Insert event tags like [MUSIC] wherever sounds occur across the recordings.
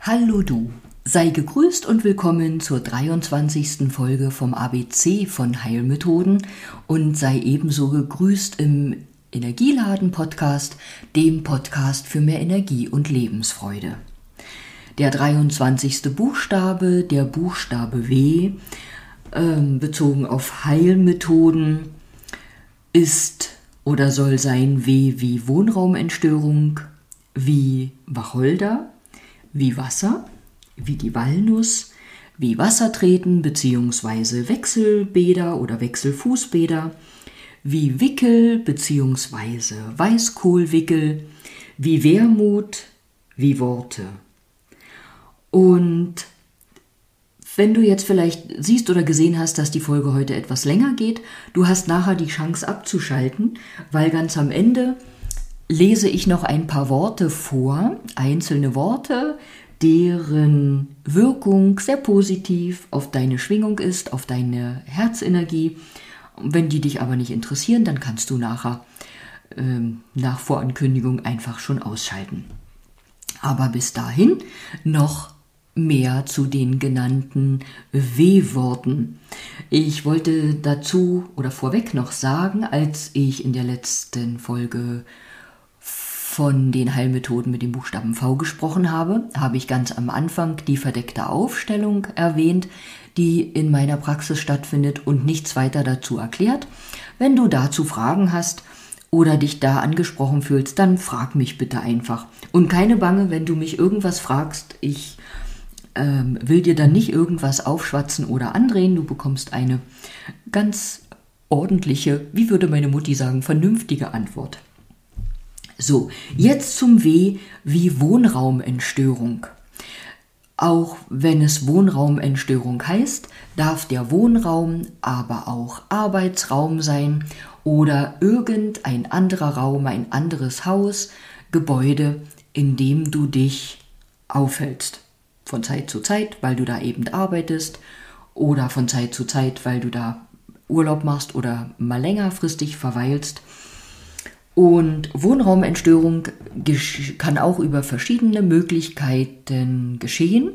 Hallo du, sei gegrüßt und willkommen zur 23. Folge vom ABC von Heilmethoden und sei ebenso gegrüßt im Energieladen Podcast, dem Podcast für mehr Energie und Lebensfreude. Der 23. Buchstabe, der Buchstabe W, äh, bezogen auf Heilmethoden, ist oder soll sein W wie Wohnraumentstörung, wie Wacholder, wie Wasser, wie die Walnuss, wie Wassertreten bzw. Wechselbäder oder Wechselfußbäder, wie Wickel bzw. Weißkohlwickel, wie Wermut, wie Worte. Und wenn du jetzt vielleicht siehst oder gesehen hast, dass die Folge heute etwas länger geht, du hast nachher die Chance abzuschalten, weil ganz am Ende lese ich noch ein paar Worte vor, einzelne Worte, deren Wirkung sehr positiv auf deine Schwingung ist, auf deine Herzenergie. Wenn die dich aber nicht interessieren, dann kannst du nachher ähm, nach Vorankündigung einfach schon ausschalten. Aber bis dahin noch mehr zu den genannten W-Worten. Ich wollte dazu oder vorweg noch sagen, als ich in der letzten Folge von den Heilmethoden mit dem Buchstaben V gesprochen habe, habe ich ganz am Anfang die verdeckte Aufstellung erwähnt, die in meiner Praxis stattfindet und nichts weiter dazu erklärt. Wenn du dazu Fragen hast oder dich da angesprochen fühlst, dann frag mich bitte einfach. Und keine Bange, wenn du mich irgendwas fragst, ich ähm, will dir dann nicht irgendwas aufschwatzen oder andrehen, du bekommst eine ganz ordentliche, wie würde meine Mutti sagen, vernünftige Antwort. So, jetzt zum W wie Wohnraumentstörung. Auch wenn es Wohnraumentstörung heißt, darf der Wohnraum aber auch Arbeitsraum sein oder irgendein anderer Raum, ein anderes Haus, Gebäude, in dem du dich aufhältst. Von Zeit zu Zeit, weil du da eben arbeitest oder von Zeit zu Zeit, weil du da Urlaub machst oder mal längerfristig verweilst und Wohnraumentstörung kann auch über verschiedene Möglichkeiten geschehen.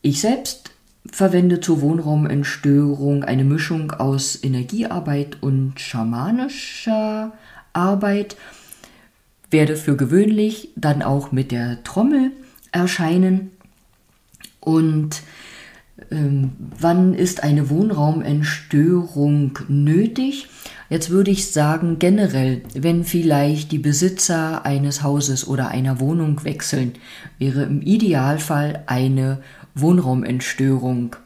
Ich selbst verwende zur Wohnraumentstörung eine Mischung aus Energiearbeit und schamanischer Arbeit, werde für gewöhnlich dann auch mit der Trommel erscheinen und ähm, wann ist eine Wohnraumentstörung nötig? Jetzt würde ich sagen, generell, wenn vielleicht die Besitzer eines Hauses oder einer Wohnung wechseln, wäre im Idealfall eine Wohnraumentstörung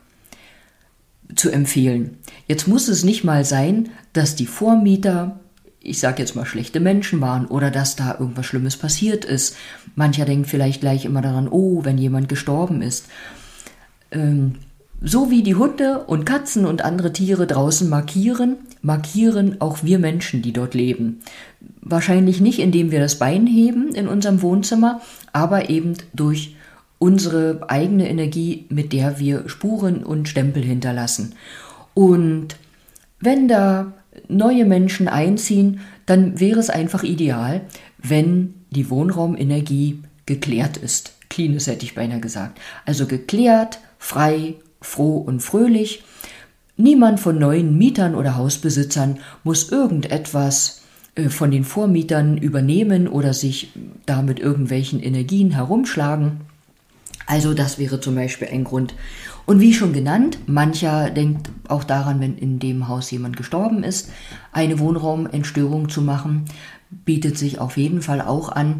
zu empfehlen. Jetzt muss es nicht mal sein, dass die Vormieter, ich sage jetzt mal schlechte Menschen waren oder dass da irgendwas Schlimmes passiert ist. Mancher denkt vielleicht gleich immer daran, oh, wenn jemand gestorben ist. Ähm, so wie die Hunde und Katzen und andere Tiere draußen markieren, markieren auch wir Menschen, die dort leben. Wahrscheinlich nicht, indem wir das Bein heben in unserem Wohnzimmer, aber eben durch unsere eigene Energie, mit der wir Spuren und Stempel hinterlassen. Und wenn da neue Menschen einziehen, dann wäre es einfach ideal, wenn die Wohnraumenergie geklärt ist. Cleanes hätte ich beinahe gesagt. Also geklärt, frei froh und fröhlich. Niemand von neuen Mietern oder Hausbesitzern muss irgendetwas äh, von den Vormietern übernehmen oder sich da mit irgendwelchen Energien herumschlagen. Also das wäre zum Beispiel ein Grund. Und wie schon genannt, mancher denkt auch daran, wenn in dem Haus jemand gestorben ist, eine Wohnraumentstörung zu machen, bietet sich auf jeden Fall auch an,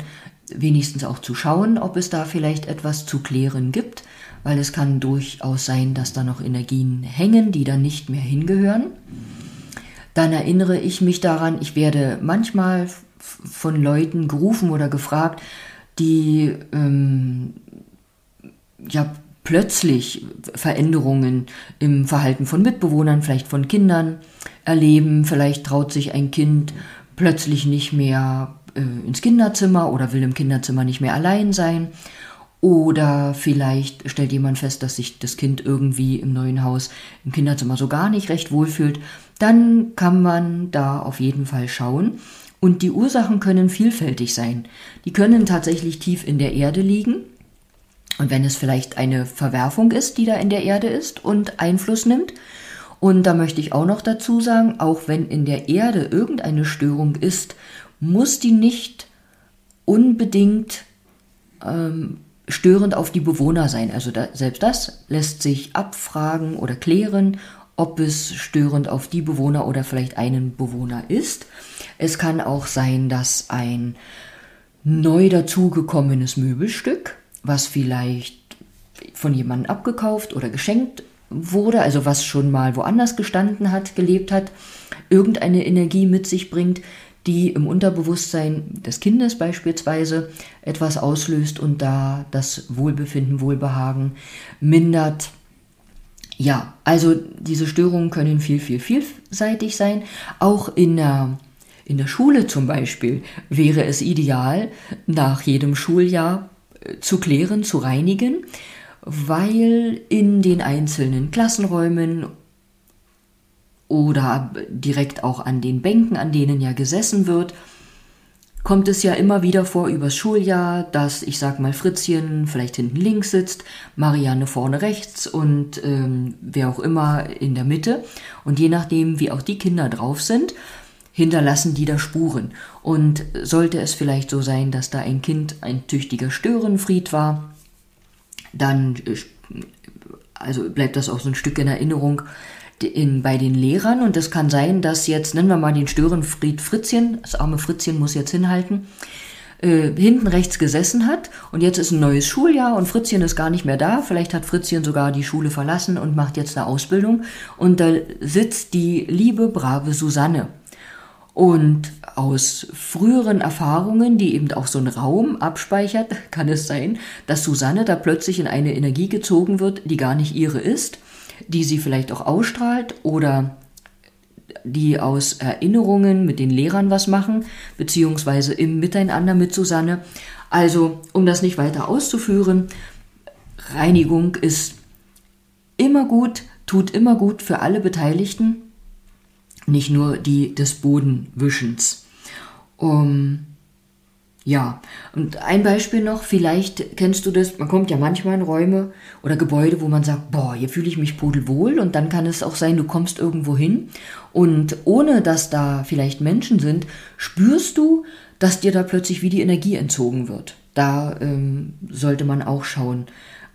wenigstens auch zu schauen, ob es da vielleicht etwas zu klären gibt weil es kann durchaus sein, dass da noch Energien hängen, die dann nicht mehr hingehören. Dann erinnere ich mich daran, ich werde manchmal von Leuten gerufen oder gefragt, die ähm, ja plötzlich Veränderungen im Verhalten von Mitbewohnern, vielleicht von Kindern erleben. Vielleicht traut sich ein Kind plötzlich nicht mehr äh, ins Kinderzimmer oder will im Kinderzimmer nicht mehr allein sein. Oder vielleicht stellt jemand fest, dass sich das Kind irgendwie im neuen Haus im Kinderzimmer so gar nicht recht wohlfühlt. Dann kann man da auf jeden Fall schauen. Und die Ursachen können vielfältig sein. Die können tatsächlich tief in der Erde liegen Und wenn es vielleicht eine Verwerfung ist, die da in der Erde ist und Einfluss nimmt, und da möchte ich auch noch dazu sagen, auch wenn in der Erde irgendeine Störung ist, muss die nicht unbedingt ähm, störend auf die Bewohner sein. Also da, selbst das lässt sich abfragen oder klären, ob es störend auf die Bewohner oder vielleicht einen Bewohner ist. Es kann auch sein, dass ein neu dazugekommenes Möbelstück, was vielleicht von jemandem abgekauft oder geschenkt wurde, also was schon mal woanders gestanden hat, gelebt hat, irgendeine Energie mit sich bringt, die im Unterbewusstsein des Kindes beispielsweise etwas auslöst und da das Wohlbefinden, Wohlbehagen mindert. Ja, also diese Störungen können viel, viel, vielseitig sein. Auch in der, in der Schule zum Beispiel wäre es ideal, nach jedem Schuljahr äh, zu klären, zu reinigen, weil in den einzelnen Klassenräumen oder direkt auch an den Bänken, an denen ja gesessen wird, kommt es ja immer wieder vor übers Schuljahr, dass ich sag mal Fritzchen vielleicht hinten links sitzt, Marianne vorne rechts und ähm, wer auch immer in der Mitte. Und je nachdem, wie auch die Kinder drauf sind, hinterlassen die da Spuren. Und sollte es vielleicht so sein, dass da ein Kind ein tüchtiger Störenfried war, dann äh, also bleibt das auch so ein Stück in Erinnerung, in, bei den Lehrern und es kann sein, dass jetzt, nennen wir mal den Störenfried Fritzchen, das arme Fritzchen muss jetzt hinhalten, äh, hinten rechts gesessen hat und jetzt ist ein neues Schuljahr und Fritzchen ist gar nicht mehr da. Vielleicht hat Fritzchen sogar die Schule verlassen und macht jetzt eine Ausbildung und da sitzt die liebe, brave Susanne. Und aus früheren Erfahrungen, die eben auch so einen Raum abspeichert, [LAUGHS] kann es sein, dass Susanne da plötzlich in eine Energie gezogen wird, die gar nicht ihre ist die sie vielleicht auch ausstrahlt oder die aus Erinnerungen mit den Lehrern was machen, beziehungsweise im Miteinander mit Susanne. Also, um das nicht weiter auszuführen, Reinigung ist immer gut, tut immer gut für alle Beteiligten, nicht nur die des Bodenwischens. Um, ja, und ein Beispiel noch, vielleicht kennst du das, man kommt ja manchmal in Räume oder Gebäude, wo man sagt, boah, hier fühle ich mich pudelwohl und dann kann es auch sein, du kommst irgendwo hin und ohne dass da vielleicht Menschen sind, spürst du, dass dir da plötzlich wie die Energie entzogen wird. Da ähm, sollte man auch schauen,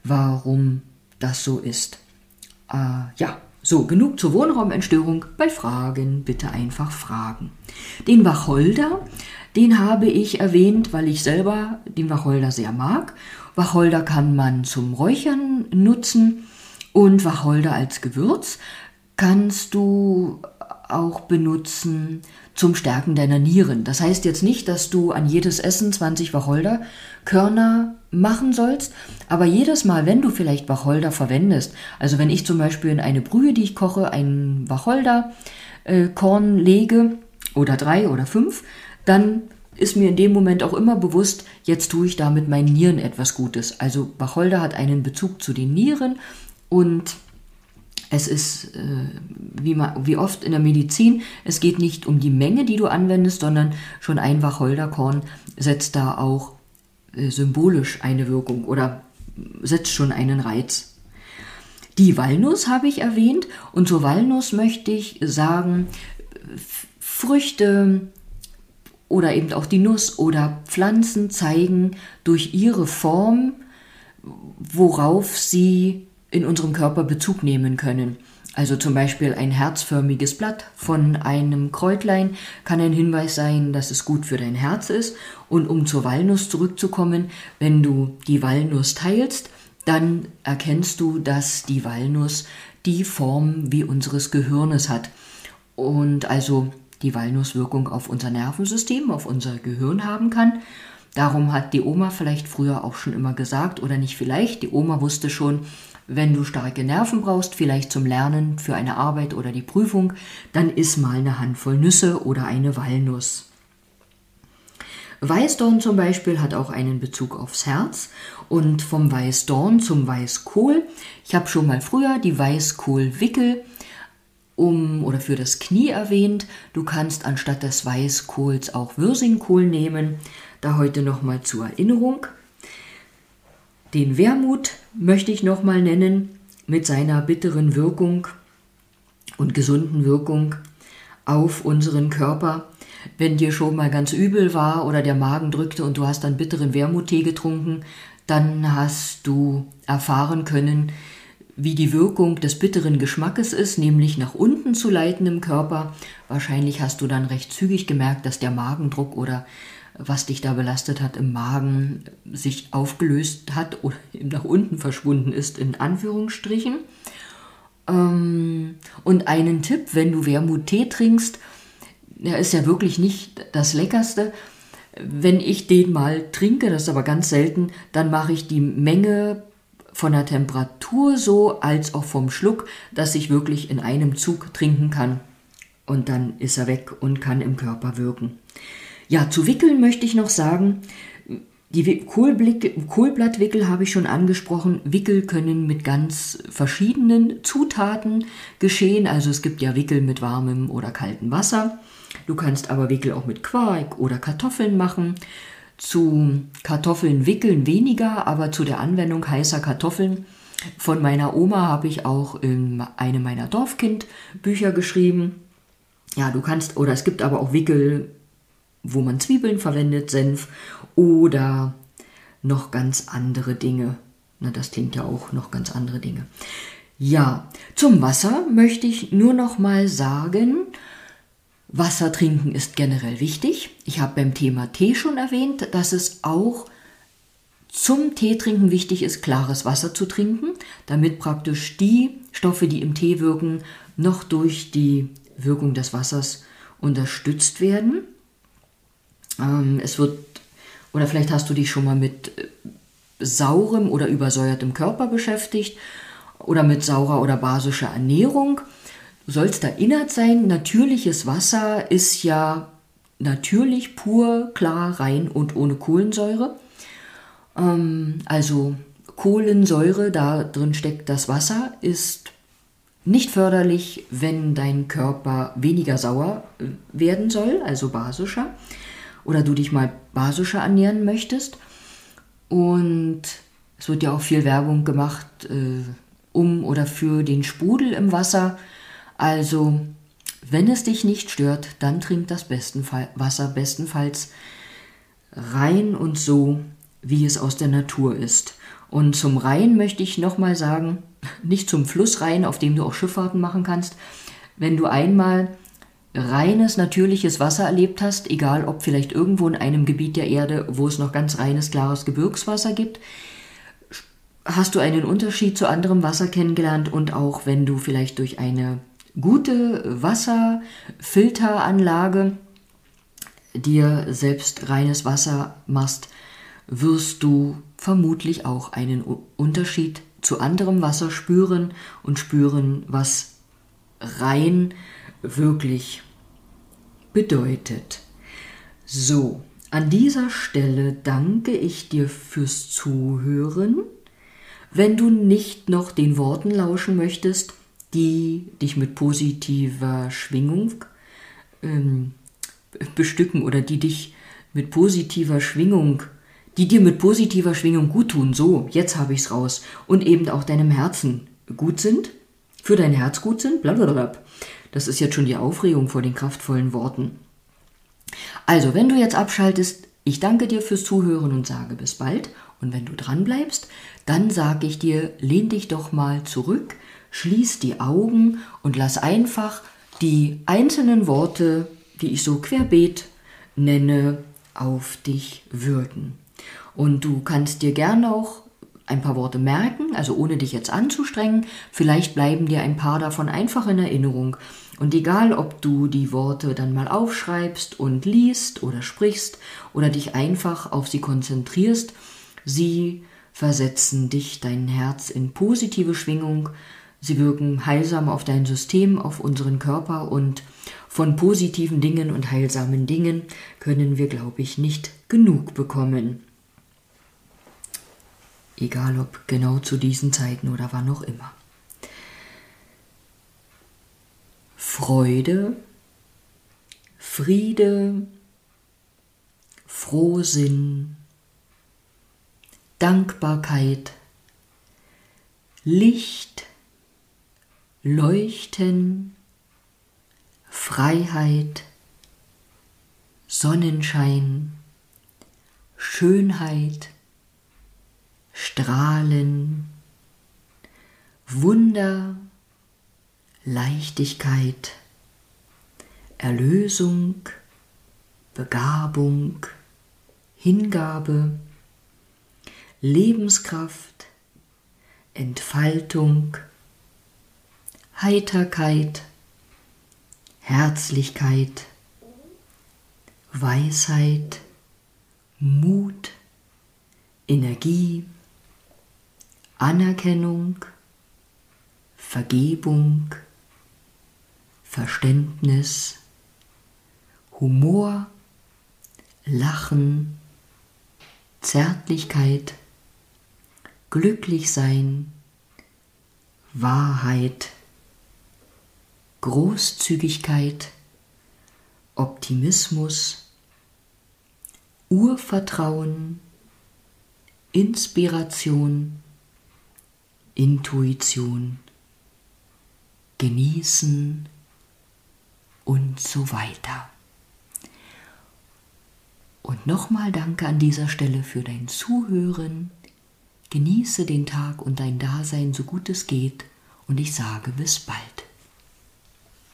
warum das so ist. Äh, ja, so, genug zur Wohnraumentstörung. Bei Fragen bitte einfach fragen. Den Wacholder den habe ich erwähnt, weil ich selber den Wacholder sehr mag. Wacholder kann man zum Räuchern nutzen und Wacholder als Gewürz kannst du auch benutzen zum Stärken deiner Nieren. Das heißt jetzt nicht, dass du an jedes Essen 20 Wacholderkörner machen sollst, aber jedes Mal, wenn du vielleicht Wacholder verwendest, also wenn ich zum Beispiel in eine Brühe, die ich koche, einen Wacholderkorn lege oder drei oder fünf, dann ist mir in dem Moment auch immer bewusst, jetzt tue ich damit meinen Nieren etwas Gutes. Also Wacholder hat einen Bezug zu den Nieren und es ist, äh, wie, man, wie oft in der Medizin, es geht nicht um die Menge, die du anwendest, sondern schon ein Wacholderkorn setzt da auch äh, symbolisch eine Wirkung oder setzt schon einen Reiz. Die Walnuss habe ich erwähnt und zur Walnuss möchte ich sagen, Früchte, oder eben auch die Nuss oder Pflanzen zeigen durch ihre Form, worauf sie in unserem Körper Bezug nehmen können. Also zum Beispiel ein herzförmiges Blatt von einem Kräutlein kann ein Hinweis sein, dass es gut für dein Herz ist. Und um zur Walnuss zurückzukommen, wenn du die Walnuss teilst, dann erkennst du, dass die Walnuss die Form wie unseres Gehirnes hat. Und also die Walnusswirkung auf unser Nervensystem, auf unser Gehirn haben kann. Darum hat die Oma vielleicht früher auch schon immer gesagt, oder nicht vielleicht, die Oma wusste schon, wenn du starke Nerven brauchst, vielleicht zum Lernen für eine Arbeit oder die Prüfung, dann iss mal eine Handvoll Nüsse oder eine Walnuss. Weißdorn zum Beispiel hat auch einen Bezug aufs Herz und vom Weißdorn zum Weißkohl. Ich habe schon mal früher die Weißkohlwickel um oder für das Knie erwähnt. Du kannst anstatt des Weißkohls auch Würsingkohl nehmen. Da heute nochmal zur Erinnerung. Den Wermut möchte ich nochmal nennen mit seiner bitteren Wirkung und gesunden Wirkung auf unseren Körper. Wenn dir schon mal ganz übel war oder der Magen drückte und du hast dann bitteren Wermuttee getrunken, dann hast du erfahren können, wie die Wirkung des bitteren Geschmackes ist, nämlich nach unten zu leiten im Körper. Wahrscheinlich hast du dann recht zügig gemerkt, dass der Magendruck oder was dich da belastet hat im Magen sich aufgelöst hat oder [LAUGHS] nach unten verschwunden ist, in Anführungsstrichen. Ähm, und einen Tipp, wenn du Wermut-Tee trinkst, der ist ja wirklich nicht das Leckerste. Wenn ich den mal trinke, das ist aber ganz selten, dann mache ich die Menge von der Temperatur so als auch vom Schluck, dass ich wirklich in einem Zug trinken kann. Und dann ist er weg und kann im Körper wirken. Ja, zu Wickeln möchte ich noch sagen, die Kohlblattwickel habe ich schon angesprochen. Wickel können mit ganz verschiedenen Zutaten geschehen. Also es gibt ja Wickel mit warmem oder kaltem Wasser. Du kannst aber Wickel auch mit Quark oder Kartoffeln machen. Zu Kartoffeln wickeln weniger, aber zu der Anwendung heißer Kartoffeln von meiner Oma habe ich auch in einem meiner Dorfkind-Bücher geschrieben. Ja, du kannst, oder es gibt aber auch Wickel wo man Zwiebeln verwendet, Senf oder noch ganz andere Dinge. Na, das klingt ja auch noch ganz andere Dinge. Ja, zum Wasser möchte ich nur noch mal sagen, Wasser trinken ist generell wichtig. Ich habe beim Thema Tee schon erwähnt, dass es auch zum Teetrinken wichtig ist, klares Wasser zu trinken, damit praktisch die Stoffe, die im Tee wirken, noch durch die Wirkung des Wassers unterstützt werden. Ähm, es wird, oder vielleicht hast du dich schon mal mit äh, saurem oder übersäuertem Körper beschäftigt oder mit saurer oder basischer Ernährung. Sollst erinnert sein, natürliches Wasser ist ja natürlich, pur, klar, rein und ohne Kohlensäure. Ähm, also Kohlensäure, da drin steckt das Wasser, ist nicht förderlich, wenn dein Körper weniger sauer äh, werden soll, also basischer oder du dich mal basischer ernähren möchtest. Und es wird ja auch viel Werbung gemacht äh, um oder für den Sprudel im Wasser. Also, wenn es dich nicht stört, dann trink das Bestenfall Wasser bestenfalls rein und so, wie es aus der Natur ist. Und zum Rhein möchte ich nochmal sagen, [LAUGHS] nicht zum Flussrhein, auf dem du auch Schifffahrten machen kannst. Wenn du einmal reines, natürliches Wasser erlebt hast, egal ob vielleicht irgendwo in einem Gebiet der Erde, wo es noch ganz reines, klares Gebirgswasser gibt, hast du einen Unterschied zu anderem Wasser kennengelernt und auch wenn du vielleicht durch eine gute Wasserfilteranlage dir selbst reines Wasser machst, wirst du vermutlich auch einen Unterschied zu anderem Wasser spüren und spüren, was rein wirklich bedeutet. So, an dieser Stelle danke ich dir fürs Zuhören. Wenn du nicht noch den Worten lauschen möchtest, die dich mit positiver Schwingung ähm, bestücken oder die dich mit positiver Schwingung, die dir mit positiver Schwingung gut tun, so, jetzt habe ich es raus, und eben auch deinem Herzen gut sind, für dein Herz gut sind, blablabla, das ist jetzt schon die Aufregung vor den kraftvollen Worten. Also, wenn du jetzt abschaltest, ich danke dir fürs Zuhören und sage bis bald. Und wenn du dran bleibst, dann sage ich dir, lehn dich doch mal zurück, schließ die Augen und lass einfach die einzelnen Worte, die ich so querbeet nenne, auf dich wirken. Und du kannst dir gerne auch ein paar Worte merken, also ohne dich jetzt anzustrengen. Vielleicht bleiben dir ein paar davon einfach in Erinnerung. Und egal, ob du die Worte dann mal aufschreibst und liest oder sprichst oder dich einfach auf sie konzentrierst, sie versetzen dich, dein Herz in positive Schwingung, sie wirken heilsam auf dein System, auf unseren Körper und von positiven Dingen und heilsamen Dingen können wir, glaube ich, nicht genug bekommen. Egal ob genau zu diesen Zeiten oder wann auch immer. Freude, Friede, Frohsinn, Dankbarkeit, Licht, Leuchten, Freiheit, Sonnenschein, Schönheit, Strahlen, Wunder, Leichtigkeit, Erlösung, Begabung, Hingabe, Lebenskraft, Entfaltung, Heiterkeit, Herzlichkeit, Weisheit, Mut, Energie, Anerkennung, Vergebung, Verständnis, Humor, Lachen, Zärtlichkeit, Glücklichsein, Wahrheit, Großzügigkeit, Optimismus, Urvertrauen, Inspiration, Intuition, Genießen und so weiter. Und nochmal danke an dieser Stelle für dein Zuhören. Genieße den Tag und dein Dasein so gut es geht und ich sage bis bald.